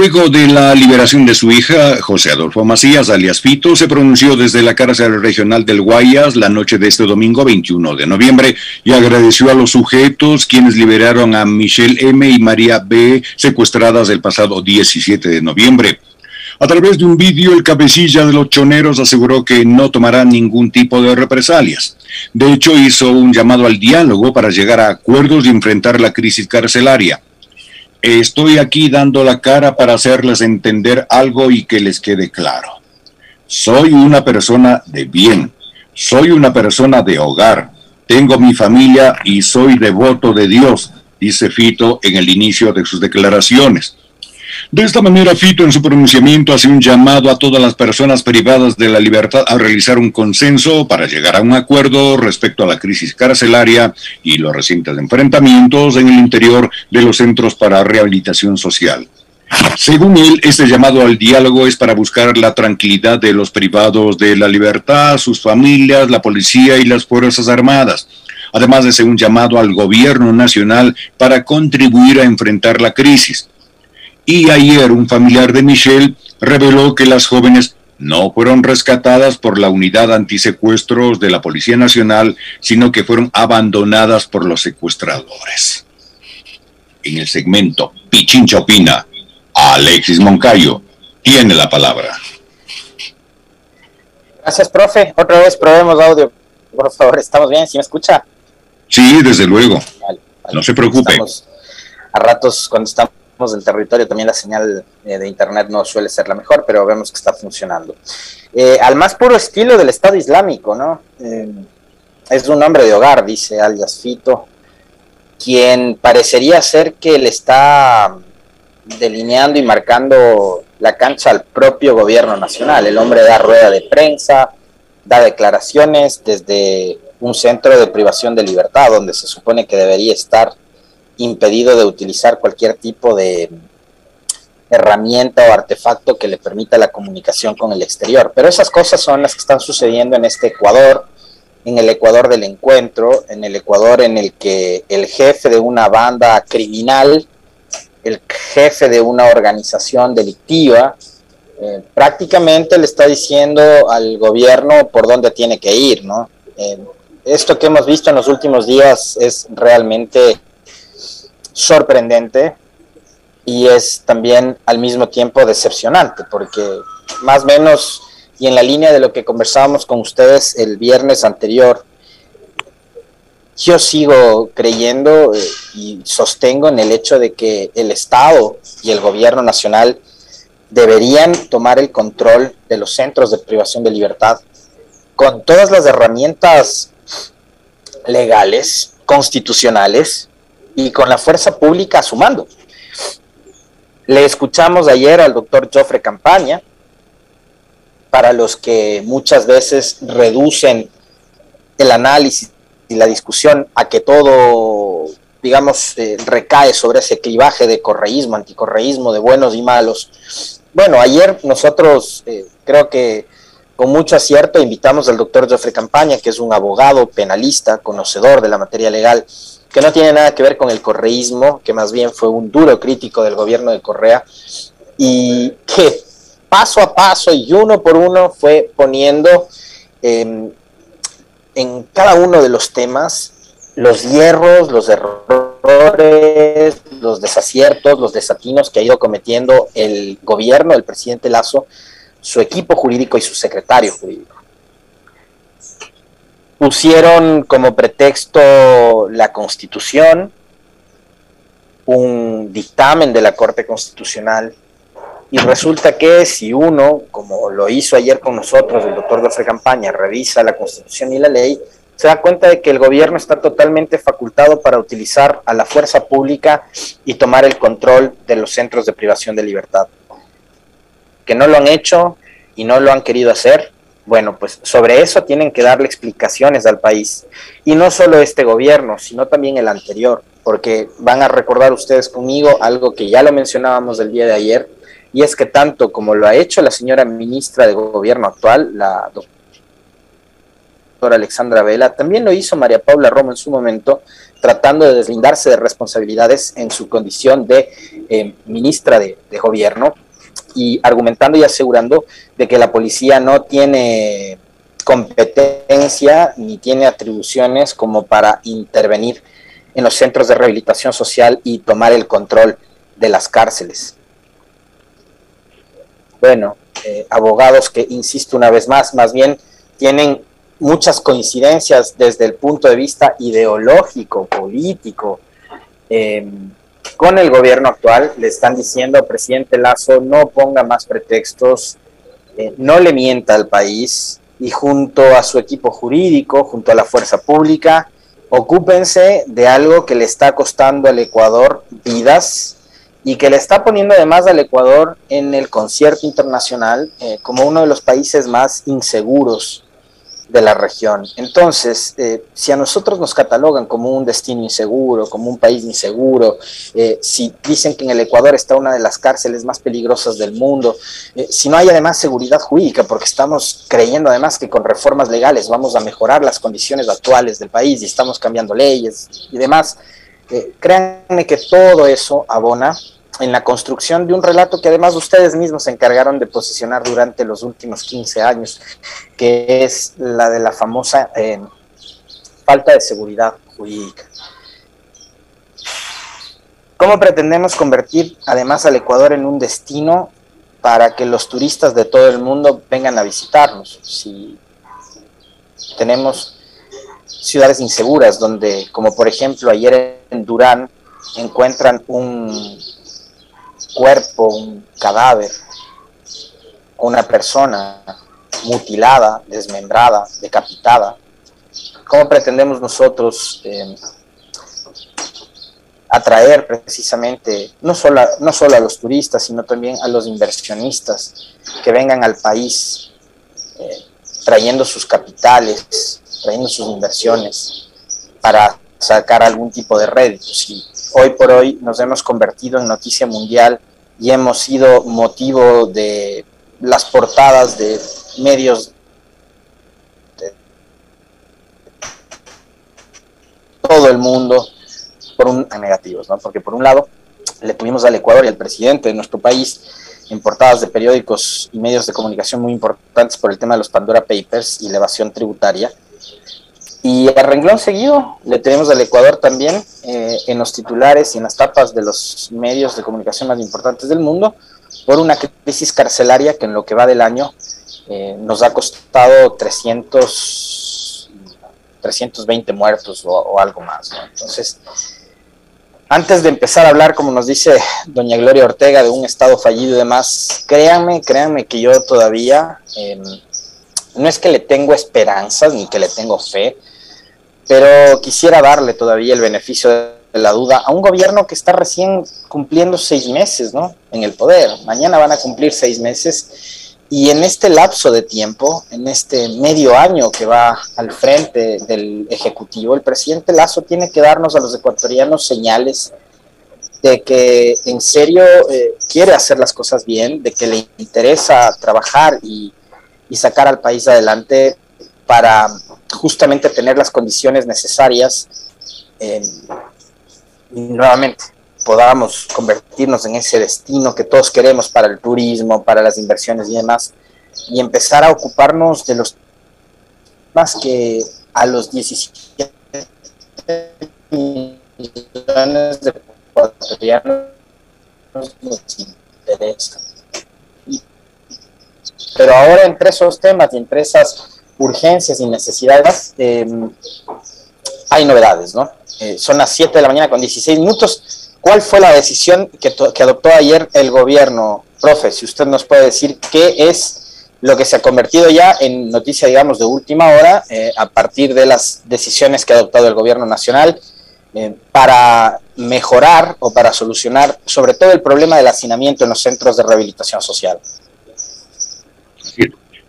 Luego de la liberación de su hija, José Adolfo Macías, alias Fito, se pronunció desde la cárcel regional del Guayas la noche de este domingo 21 de noviembre y agradeció a los sujetos quienes liberaron a Michelle M. y María B. secuestradas el pasado 17 de noviembre. A través de un vídeo, el cabecilla de los choneros aseguró que no tomará ningún tipo de represalias. De hecho, hizo un llamado al diálogo para llegar a acuerdos y enfrentar la crisis carcelaria. Estoy aquí dando la cara para hacerles entender algo y que les quede claro. Soy una persona de bien, soy una persona de hogar, tengo mi familia y soy devoto de Dios, dice Fito en el inicio de sus declaraciones. De esta manera, Fito en su pronunciamiento hace un llamado a todas las personas privadas de la libertad a realizar un consenso para llegar a un acuerdo respecto a la crisis carcelaria y los recientes enfrentamientos en el interior de los centros para rehabilitación social. Según él, este llamado al diálogo es para buscar la tranquilidad de los privados de la libertad, sus familias, la policía y las Fuerzas Armadas además de ser un llamado al gobierno nacional para contribuir a enfrentar la crisis y ayer un familiar de Michelle reveló que las jóvenes no fueron rescatadas por la unidad antisecuestros de la Policía Nacional, sino que fueron abandonadas por los secuestradores. En el segmento Pichincha opina, Alexis Moncayo tiene la palabra. Gracias, profe. Otra vez probemos audio. Por favor, ¿estamos bien? ¿Sí me escucha? Sí, desde luego. No se preocupe. a ratos cuando estamos del territorio, también la señal eh, de Internet no suele ser la mejor, pero vemos que está funcionando. Eh, al más puro estilo del Estado Islámico, ¿no? Eh, es un hombre de hogar, dice alias Fito, quien parecería ser que le está delineando y marcando la cancha al propio gobierno nacional. El hombre da rueda de prensa, da declaraciones desde un centro de privación de libertad, donde se supone que debería estar impedido de utilizar cualquier tipo de herramienta o artefacto que le permita la comunicación con el exterior. Pero esas cosas son las que están sucediendo en este Ecuador, en el Ecuador del encuentro, en el Ecuador en el que el jefe de una banda criminal, el jefe de una organización delictiva, eh, prácticamente le está diciendo al gobierno por dónde tiene que ir, ¿no? Eh, esto que hemos visto en los últimos días es realmente sorprendente y es también al mismo tiempo decepcionante, porque más o menos, y en la línea de lo que conversábamos con ustedes el viernes anterior, yo sigo creyendo eh, y sostengo en el hecho de que el Estado y el gobierno nacional deberían tomar el control de los centros de privación de libertad con todas las herramientas legales, constitucionales, y con la fuerza pública sumando. Le escuchamos ayer al doctor Joffre Campaña, para los que muchas veces reducen el análisis y la discusión a que todo, digamos, eh, recae sobre ese clivaje de correísmo, anticorreísmo, de buenos y malos. Bueno, ayer nosotros eh, creo que con mucho acierto invitamos al doctor Joffre Campaña, que es un abogado penalista, conocedor de la materia legal, que no tiene nada que ver con el correísmo, que más bien fue un duro crítico del gobierno de Correa, y que paso a paso y uno por uno fue poniendo em, en cada uno de los temas los hierros, los errores, los desaciertos, los desatinos que ha ido cometiendo el gobierno, el presidente Lazo, su equipo jurídico y su secretario jurídico pusieron como pretexto la constitución, un dictamen de la Corte Constitucional, y resulta que si uno, como lo hizo ayer con nosotros, el doctor de Campaña, revisa la constitución y la ley, se da cuenta de que el gobierno está totalmente facultado para utilizar a la fuerza pública y tomar el control de los centros de privación de libertad. Que no lo han hecho y no lo han querido hacer, bueno, pues sobre eso tienen que darle explicaciones al país. Y no solo este gobierno, sino también el anterior, porque van a recordar ustedes conmigo algo que ya lo mencionábamos el día de ayer, y es que tanto como lo ha hecho la señora ministra de gobierno actual, la doctora Alexandra Vela, también lo hizo María Paula Romo en su momento, tratando de deslindarse de responsabilidades en su condición de eh, ministra de, gobierno y argumentando y asegurando de que la policía no tiene competencia ni tiene atribuciones como para intervenir en los centros de rehabilitación social y tomar el control de las cárceles. Bueno, eh, abogados que, insisto una vez más, más bien tienen muchas coincidencias desde el punto de vista ideológico, político, em, con el gobierno actual. Le están diciendo, presidente Lazo, no ponga más pretextos, eh, no le mienta al país y junto a su equipo jurídico, junto a la fuerza pública, ocúpense de algo que le está costando al Ecuador vidas y que le está poniendo además al Ecuador en el concierto internacional eh, como uno de los países más inseguros de la región. Entonces, eh, si a nosotros nos catalogan como un destino inseguro, como un país inseguro, eh, si dicen que en el Ecuador está una de las cárceles más peligrosas del mundo, eh, si no hay además seguridad jurídica, porque estamos creyendo además que con reformas legales vamos a mejorar las condiciones actuales del país y estamos cambiando leyes y demás, créanme que todo eso abona en la construcción de un relato que además ustedes mismos se encargaron de posicionar durante los últimos 15 años, que es la de la famosa eh, falta de seguridad jurídica. ¿Cómo pretendemos convertir además al Ecuador en un destino para que los turistas de todo el mundo vengan a visitarnos? Si tenemos ciudades inseguras donde, como por ejemplo ayer en Durán, encuentran un cuerpo, un cadáver, una persona mutilada, desmembrada, decapitada. ¿Cómo pretendemos nosotros eh, atraer precisamente no solo, a, no solo a los turistas, sino también a los inversionistas que vengan al país eh, trayendo sus capitales, trayendo sus inversiones para sacar algún tipo de réditos? Y hoy por hoy nos hemos convertido en noticia mundial y hemos sido motivo de las portadas de medios de todo el mundo por un negativos, ¿no? Porque por un lado le tuvimos al Ecuador y al presidente de nuestro país en portadas de periódicos y medios de comunicación muy importantes por el tema de los Pandora Papers y la evasión tributaria y a renglón seguido le tenemos al Ecuador también eh, en los titulares y en las tapas de los medios de comunicación más importantes del mundo por una crisis carcelaria que en lo que va del año eh, nos ha costado 300, 320 muertos o, algo más. Entonces, antes de empezar a hablar, como nos dice doña Gloria Ortega, de un Estado fallido y demás, créanme, créanme que yo todavía... Em, no es que le tengo esperanzas ni que le tengo fe, pero quisiera darle todavía el beneficio de la duda a un gobierno que está recién cumpliendo seis meses ¿no? en el poder. Mañana van a cumplir seis meses y en este lapso de tiempo, en este medio año que va al frente del Ejecutivo, el presidente Lazo tiene que darnos a los ecuatorianos señales de que en serio eh, quiere hacer las cosas bien, de que le interesa trabajar y, y sacar al país adelante para justamente tener las condiciones necesarias eh, y nuevamente podamos convertirnos en ese destino que todos queremos para el turismo, para las inversiones y demás, y empezar a ocuparnos de los más que a los 17 millones de ecuatorianos nos interesa. Pero ahora entre esos temas y entre esas urgencias y necesidades, eh, hay novedades, ¿no? Eh, son las 7 de la mañana con 16 minutos. ¿Cuál fue la decisión que, adoptó ayer el gobierno, profe? Si usted nos puede decir qué es lo que se ha convertido ya en noticia, digamos, de última hora, eh, a partir de las decisiones que ha adoptado el gobierno nacional para mejorar o para solucionar sobre todo el problema del hacinamiento en los centros de rehabilitación social.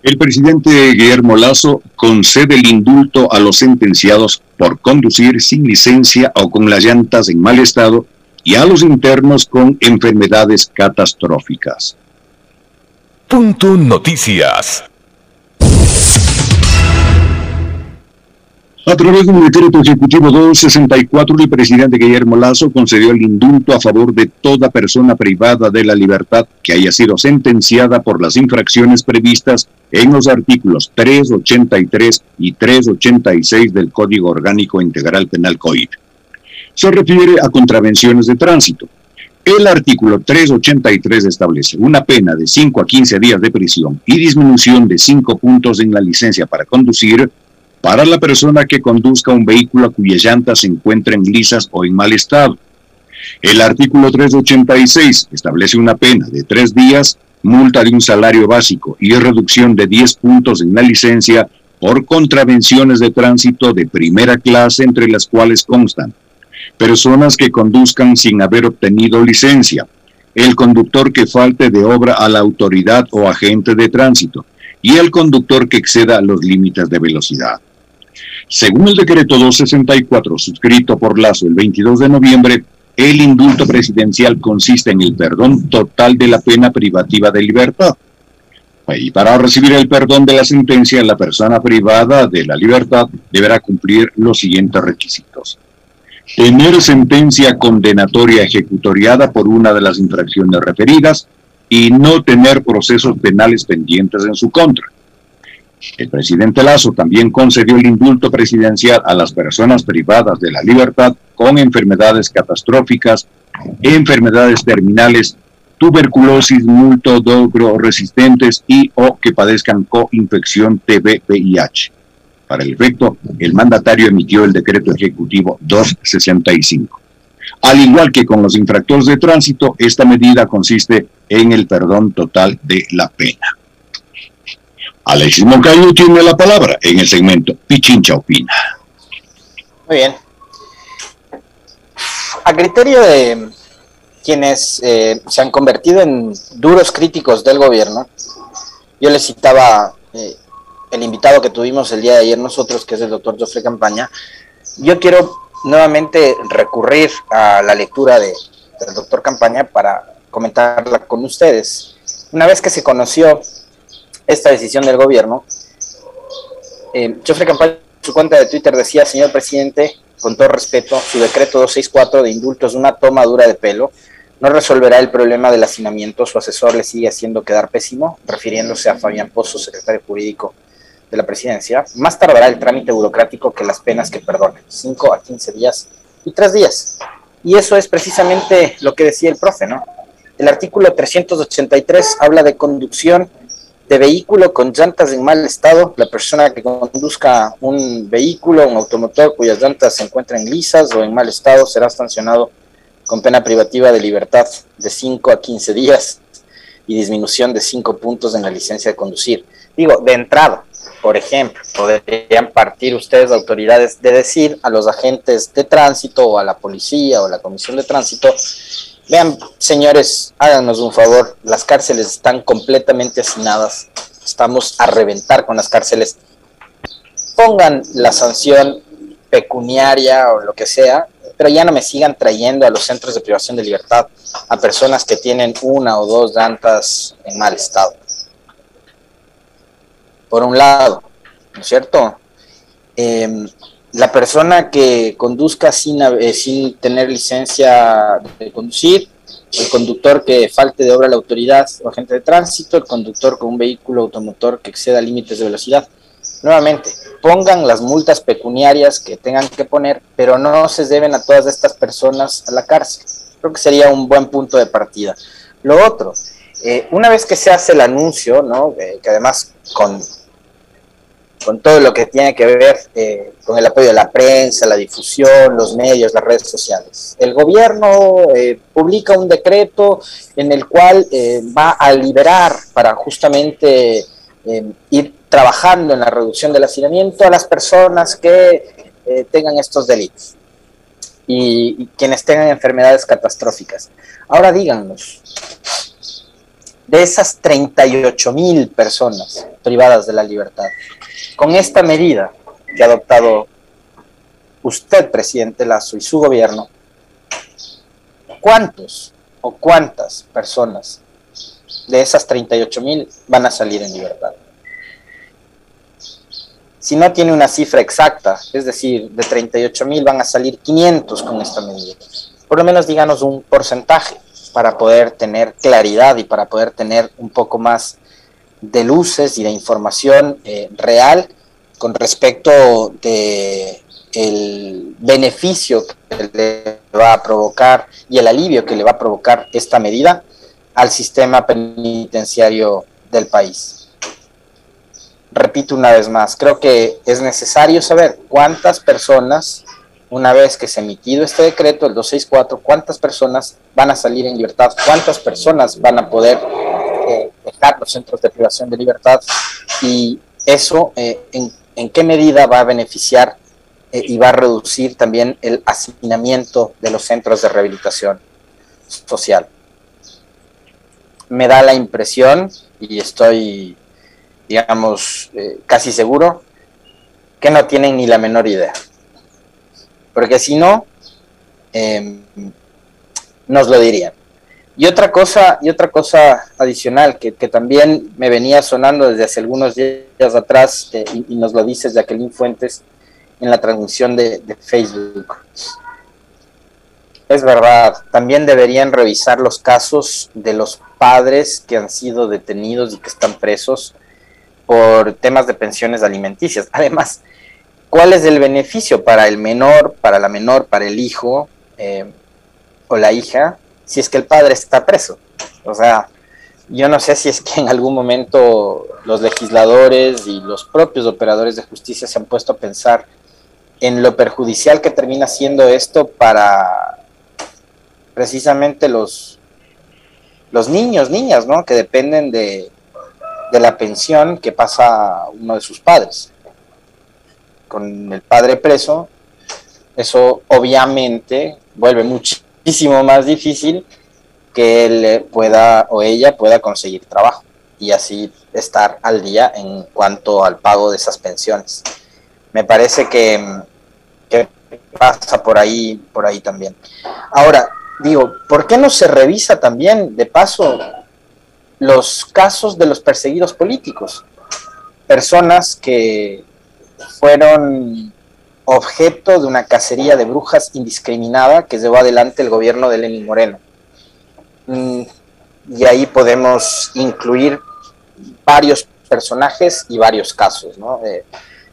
El presidente Guillermo Lazo concede el indulto a los sentenciados por conducir sin licencia o con las llantas en mal estado y a los internos con enfermedades catastróficas. Punto Noticias. A través de un decreto ejecutivo 264, el presidente Guillermo Lazo concedió el indulto a favor de toda persona privada de la libertad que haya sido sentenciada por las infracciones previstas en los artículos 383 y 386 del Código Orgánico Integral Penal COIP. Se refiere a contravenciones de tránsito. El artículo 383 establece una pena de 5 a 15 días de prisión y disminución de 5 puntos en la licencia para conducir para la persona que conduzca un vehículo cuyas llantas se encuentren lisas o en mal estado. El artículo 386 establece una pena de tres días, multa de un salario básico y reducción de 10 puntos en la licencia por contravenciones de tránsito de primera clase entre las cuales constan personas que conduzcan sin haber obtenido licencia, el conductor que falte de obra a la autoridad o agente de tránsito y el conductor que exceda los límites de velocidad. Según el decreto 264 suscrito por Lazo el 22 de noviembre, el indulto presidencial consiste en el perdón total de la pena privativa de libertad. Y para recibir el perdón de la sentencia, la persona privada de la libertad deberá cumplir los siguientes requisitos. Tener sentencia condenatoria ejecutoriada por una de las infracciones referidas y no tener procesos penales pendientes en su contra el presidente Lazo también concedió el indulto presidencial a las personas privadas de la libertad con enfermedades catastróficas, enfermedades terminales, tuberculosis multodogro resistentes y o que padezcan coinfección TB-VIH. Para el efecto, el mandatario emitió el decreto ejecutivo 265. Al igual que con los infractores de tránsito, esta medida consiste en el perdón total de la pena. Alexis Moncayo tiene la palabra en el segmento Pichincha Opina. Muy bien. A criterio de quienes eh, se han convertido en duros críticos del gobierno, yo les citaba eh, el invitado que tuvimos el día de ayer nosotros, que es el doctor Jofre Campaña, yo quiero nuevamente recurrir a la lectura de, del doctor Campaña para comentarla con ustedes. Una vez que se conoció esta decisión del gobierno. Eh, Jofre Campaña en su cuenta de Twitter decía, señor presidente, con todo respeto, su decreto 264 de indultos es una toma dura de pelo, no resolverá el problema del hacinamiento, su asesor le sigue haciendo quedar pésimo, refiriéndose a Fabián Pozo, secretario jurídico de la presidencia, más tardará el trámite burocrático que las penas que perdonen, 5 a 15 días y 3 días. Y eso es precisamente lo que decía el profe, ¿no? El artículo 383 habla de conducción de vehículo con llantas en mal estado, la persona que conduzca un vehículo, un automotor cuyas llantas se encuentren lisas o en mal estado será sancionado con pena privativa de libertad de 5 a 15 días y disminución de 5 puntos en la licencia de conducir. Digo, de entrada, por ejemplo, podrían partir ustedes, autoridades, de decir a los agentes de tránsito o a la policía o la comisión de tránsito, Vean, señores, háganos un favor, las cárceles están completamente hacinadas, estamos a reventar con las cárceles. Pongan la sanción pecuniaria o lo que sea, pero ya no me sigan trayendo a los centros de privación de libertad a personas que tienen una o dos llantas en mal estado. Por un lado, ¿no es cierto? Eh, la persona que conduzca sin, eh, sin tener licencia de conducir, el conductor que falte de obra la autoridad o agente de tránsito, el conductor con un vehículo automotor que exceda límites de velocidad. Nuevamente, pongan las multas pecuniarias que tengan que poner, pero no se deben a todas estas personas a la cárcel. Creo que sería un buen punto de partida. Lo otro, eh, una vez que se hace el anuncio, ¿no? Eh, que además con con todo lo que tiene que ver eh, con el apoyo de la prensa, la difusión, los medios, las redes sociales. El gobierno eh, publica un decreto en el cual eh, va a liberar para justamente ir trabajando en la reducción del hacinamiento a las personas que tengan estos delitos y, y quienes tengan enfermedades catastróficas. Ahora díganos, de esas 38 mil personas privadas de la libertad, con esta medida que ha adoptado usted, presidente Lazo, y su gobierno, ¿cuántos o cuántas personas de esas 38 mil van a salir en libertad? si no tiene una cifra exacta, es decir, de 38 mil van a salir 500 con esta medida. Por lo menos díganos un porcentaje para poder tener claridad y para poder tener un poco más de luces y de información eh, real con respecto de el beneficio que le va a provocar y el alivio que le va a provocar esta medida al sistema penitenciario del país. Repito una vez más, creo que es necesario saber cuántas personas, una vez que se ha emitido este decreto, el 264, cuántas personas van a salir en libertad, cuántas personas van a poder los centros de privación de libertad y eso eh, en, en qué medida va a beneficiar eh, y va a reducir también el hacinamiento de los centros de rehabilitación social. Me da la impresión, y estoy, digamos, eh, casi seguro, que no tienen ni la menor idea. Porque si no, em, nos lo dirían. Y otra cosa, y otra cosa adicional que, también me venía sonando desde hace algunos días atrás, y, nos lo dices Jacqueline Fuentes, en la transmisión de, Facebook. Es verdad, también deberían revisar los casos de los padres que han sido detenidos y que están presos por temas de pensiones alimenticias. Además, ¿cuál es el beneficio para el menor, para la menor, para el hijo eh, o la hija, si es que el padre está preso? O sea, yo no sé si es que en algún momento los legisladores y los propios operadores de justicia se han puesto a pensar en lo perjudicial que termina siendo esto para precisamente los, los niños, niñas, ¿no? Que dependen de, de la pensión que pasa uno de sus padres. Con el padre preso, eso obviamente vuelve muchísimo más difícil que él pueda o ella pueda conseguir trabajo y así estar al día en cuanto al pago de esas pensiones. Me parece que que pasa por ahí, por ahí también. Ahora, digo, ¿por qué no se revisa también, de paso, los casos de los perseguidos políticos? Personas que fueron objeto de una cacería de brujas indiscriminada que llevó adelante el gobierno de Lenín Moreno. Mm, y ahí podemos incluir varios personajes y varios casos, ¿no? Eh,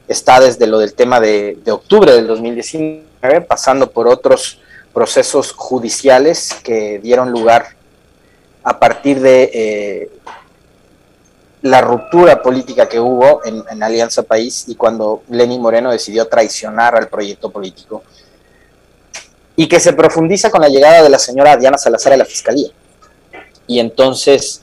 está desde lo del tema de, octubre del 2019, pasando por otros procesos judiciales que dieron lugar a partir de eh, la ruptura política que hubo en, Alianza País y cuando Lenín Moreno decidió traicionar al proyecto político y que se profundiza con la llegada de la señora Diana Salazar a la Fiscalía. Y entonces,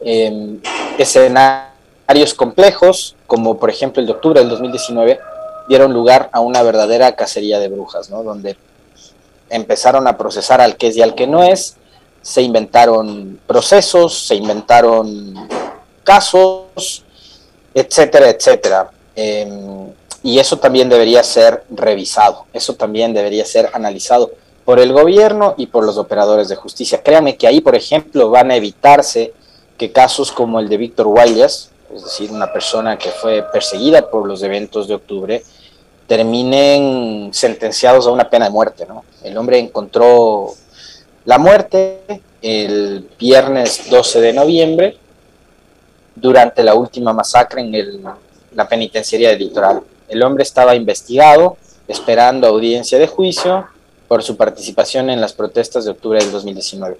eh, escenarios complejos, como por ejemplo el de octubre del 2019, dieron lugar a una verdadera cacería de brujas, ¿no? Donde empezaron a procesar al que es y al que no es, se inventaron procesos, se inventaron casos, etcétera, etcétera. Em, y eso también debería ser revisado, eso también debería ser analizado por el gobierno y por los operadores de justicia. Créanme que ahí, por ejemplo, van a evitarse que casos como el de Víctor Guayas, es decir, una persona que fue perseguida por los eventos de octubre, terminen sentenciados a una pena de muerte. ¿no? El hombre encontró la muerte el viernes 12 de noviembre durante la última masacre en la penitenciaría del litoral. El hombre estaba investigado, esperando audiencia de juicio por su participación en las protestas de octubre del 2019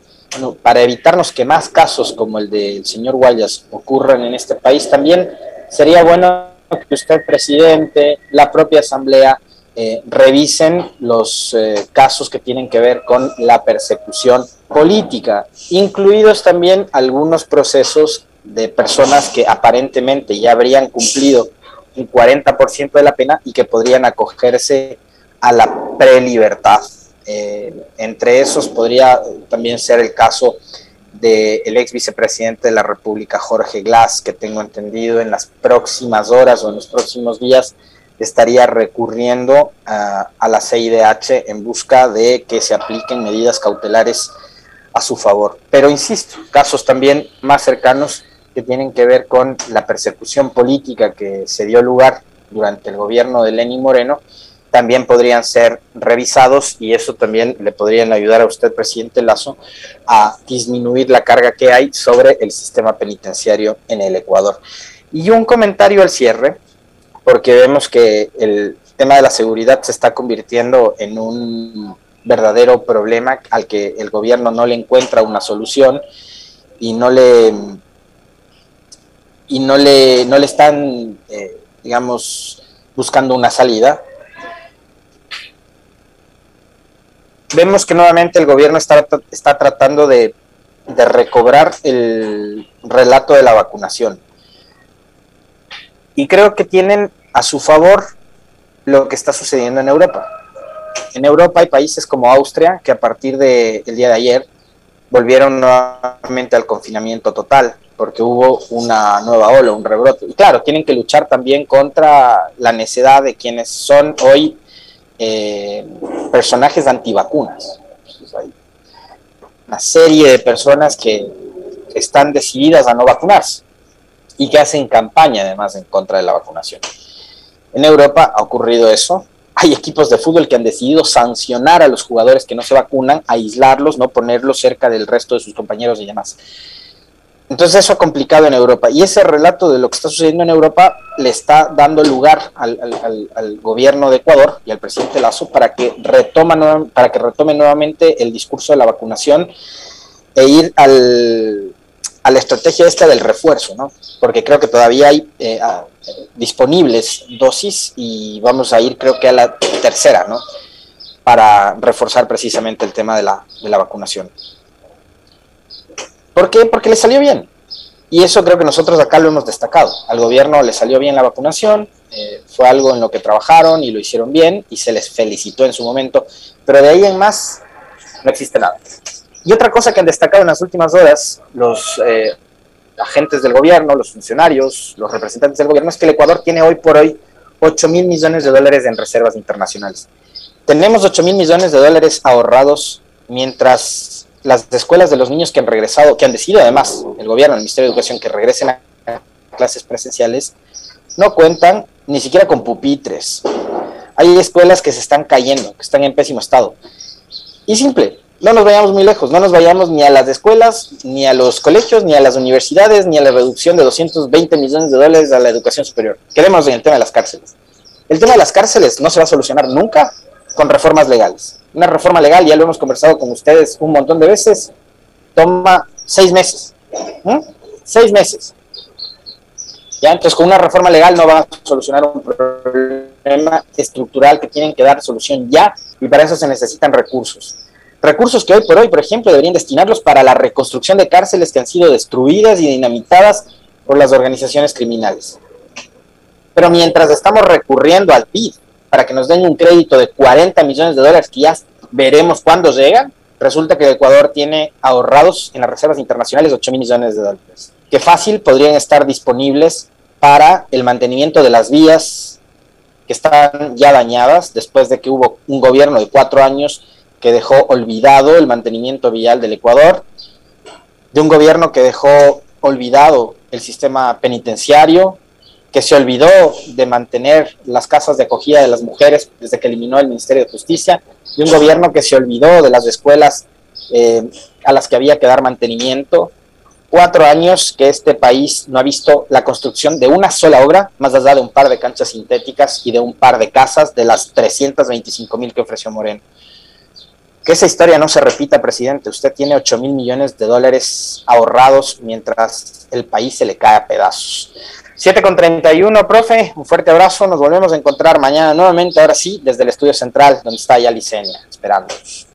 para evitarnos que más casos como el del señor Guayas ocurran en este país, también sería bueno que usted, presidente, la propia Asamblea, eh, revisen los eh, casos que tienen que ver con la persecución política, incluidos también algunos procesos de personas que aparentemente ya habrían cumplido un 40% de la pena y que podrían acogerse a la prelibertad. Eh, entre esos podría también ser el caso del ex vicepresidente de la República, Jorge Glass, que tengo entendido en las próximas horas o en los próximos días estaría recurriendo a la CIDH en busca de que se apliquen medidas cautelares a su favor. Pero insisto, casos también más cercanos que tienen que ver con la persecución política que se dio lugar durante el gobierno de Lenín Moreno también podrían ser revisados y eso también le podrían ayudar a usted, presidente Lazo, a disminuir la carga que hay sobre el sistema penitenciario en el Ecuador. Y un comentario al cierre, porque vemos que el tema de la seguridad se está convirtiendo en un verdadero problema al que el gobierno no le encuentra una solución y no le y no le no le están eh, digamos buscando una salida vemos que nuevamente el gobierno está, está tratando de, recobrar el relato de la vacunación. Y creo que tienen a su favor lo que está sucediendo en Europa. En Europa hay países como Austria que a partir del día de ayer volvieron nuevamente al confinamiento total porque hubo una nueva ola, un rebrote. Y claro, tienen que luchar también contra la necedad de quienes son hoy eh, personajes antivacunas. una serie de personas que están decididas a no vacunarse y que hacen campaña además en contra de la vacunación. En Europa ha ocurrido eso. Hay equipos de fútbol que han decidido sancionar a los jugadores que no se vacunan, aislarlos, no ponerlos cerca del resto de sus compañeros y demás. Entonces eso ha complicado en Europa. Y ese relato de lo que está sucediendo en Europa le está dando lugar al, gobierno de Ecuador y al presidente Lazo para que, retoma, para que retome nuevamente el discurso de la vacunación e ir al, a la estrategia esta del refuerzo, ¿no? Porque creo que todavía hay eh, disponibles dosis y vamos a ir creo que a la tercera, ¿no? Para reforzar precisamente el tema de la, de la vacunación. ¿Por qué? Porque le salió bien. Y eso creo que nosotros acá lo hemos destacado. Al gobierno le salió bien la vacunación, eh, fue algo en lo que trabajaron y lo hicieron bien y se les felicitó en su momento, pero de ahí en más no existe nada. Y otra cosa que han destacado en las últimas horas los eh, agentes del gobierno, los funcionarios, los representantes del gobierno, es que el Ecuador tiene hoy por hoy 8 mil millones de dólares en reservas internacionales. Tenemos 8 mil millones de dólares ahorrados mientras las escuelas de los niños que han regresado, que han decidido además el gobierno, el Ministerio de Educación, que regresen a clases presenciales, no cuentan ni siquiera con pupitres. Hay escuelas que se están cayendo, que están en pésimo estado. Y simple, no nos vayamos muy lejos, no nos vayamos ni a las escuelas, ni a los colegios, ni a las universidades, ni a la reducción de 220 millones de dólares a la educación superior. Queremos en el tema de las cárceles. El tema de las cárceles no se va a solucionar nunca con reformas legales una reforma legal, ya lo hemos conversado con ustedes un montón de veces, toma seis meses. Seis meses. ¿Ya? Entonces, con una reforma legal no va a solucionar un problema estructural que tienen que dar solución ya y para eso se necesitan recursos. Recursos que hoy por hoy, por ejemplo, deberían destinarlos para la reconstrucción de cárceles que han sido destruidas y dinamitadas por las organizaciones criminales. Pero mientras estamos recurriendo al PIB, para que nos den un crédito de 40 millones de dólares que ya veremos cuándo llegan, resulta que Ecuador tiene ahorrados en las reservas internacionales 8 mil millones de dólares, que fácil podrían estar disponibles para el mantenimiento de las vías están ya dañadas después de que hubo un gobierno de cuatro años que dejó olvidado el mantenimiento vial del Ecuador, de un gobierno que dejó olvidado el sistema penitenciario, que se olvidó de mantener las casas de acogida de las mujeres desde que eliminó el Ministerio de Justicia, y un gobierno que se olvidó de las escuelas eh, a las que había que dar mantenimiento. Cuatro años que este país no ha visto la construcción de una sola obra, más allá de un par de canchas sintéticas y de un par de casas de las 325 mil que ofreció Moreno. Que esa historia no se repita, presidente. Usted tiene 8 mil millones de dólares ahorrados mientras el país se le cae a pedazos. 7 con 31, profe, un fuerte abrazo, nos volvemos a encontrar mañana nuevamente, ahora sí, desde el estudio central, donde está ya Licenia, esperándonos.